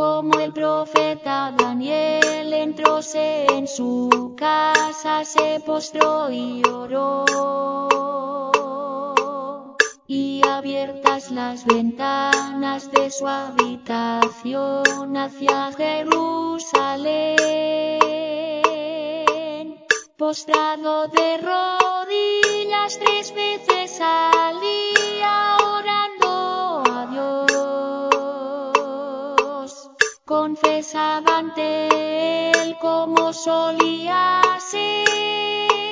Como el profeta Daniel entróse en su casa, se postró y oró. Y abiertas las ventanas de su habitación hacia Jerusalén, postrado de rodillas tres veces al confesaba ante él como solía ser.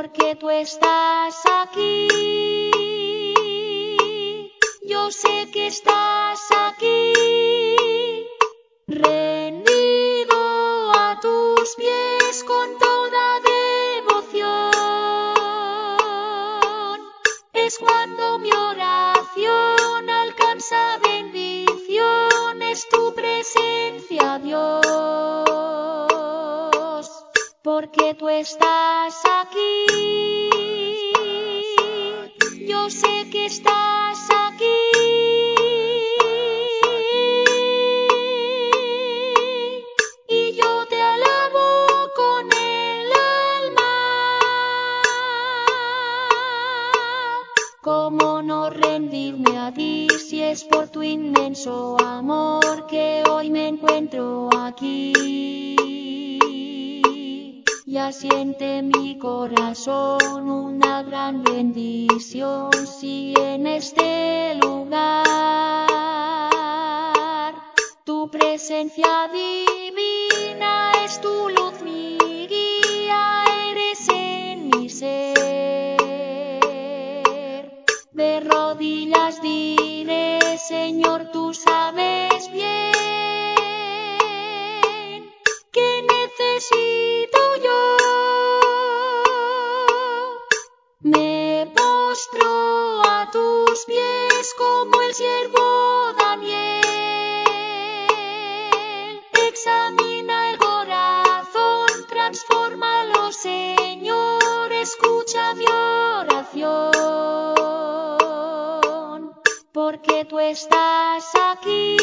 Porque tú estás aquí. Yo sé que estás aquí, rendido a tus pies con toda devoción. Es cuando mi oración alcanza bendición, es tu presencia, Dios, porque tú estás aquí. Yo sé que estás aquí. Y yo te alabo con el alma. ¿Cómo no rendirme a ti si es por tu inmenso amor que hoy me encuentro aquí? Ya siente mi corazón una gran bendición. Si en este lugar tu presencia estás aquí.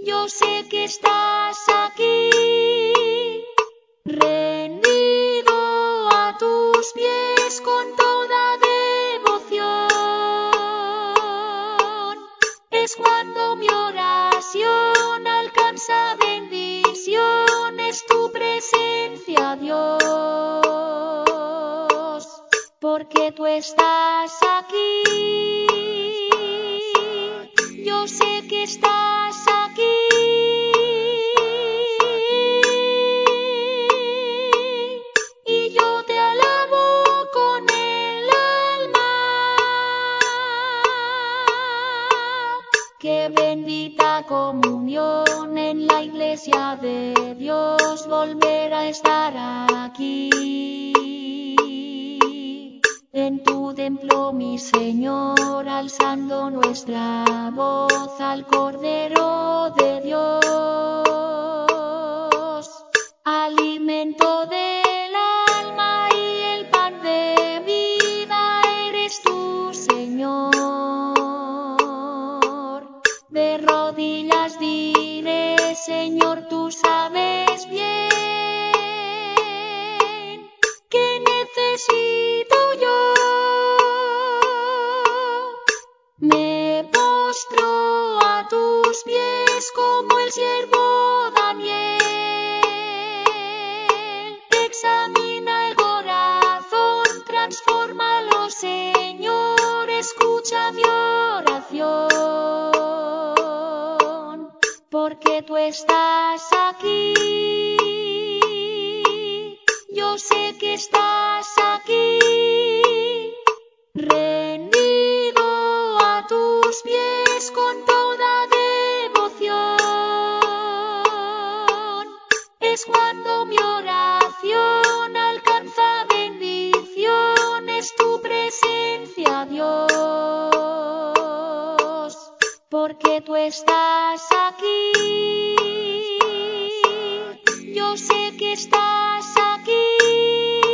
Yo sé que estás aquí, rendido a tus pies con toda devoción. Es cuando mi oración alcanza bendición, es tu presencia, Dios, porque tú estás aquí. Yo sé que estás aquí. Y yo te alabo con el alma. Qué bendita comunión en la iglesia de Dios volver a estar aquí. Nuestra voz al Cordero de Dios. Alimento del alma y el pan de vida eres tú, Señor. De rodillas diré, Señor, tú sabes bien que necesito porque tú estás aquí. Yo sé que estás aquí, rendido a tus pies con toda devoción. Es cuando mi oración porque tú estás aquí. Yo sé que estás aquí.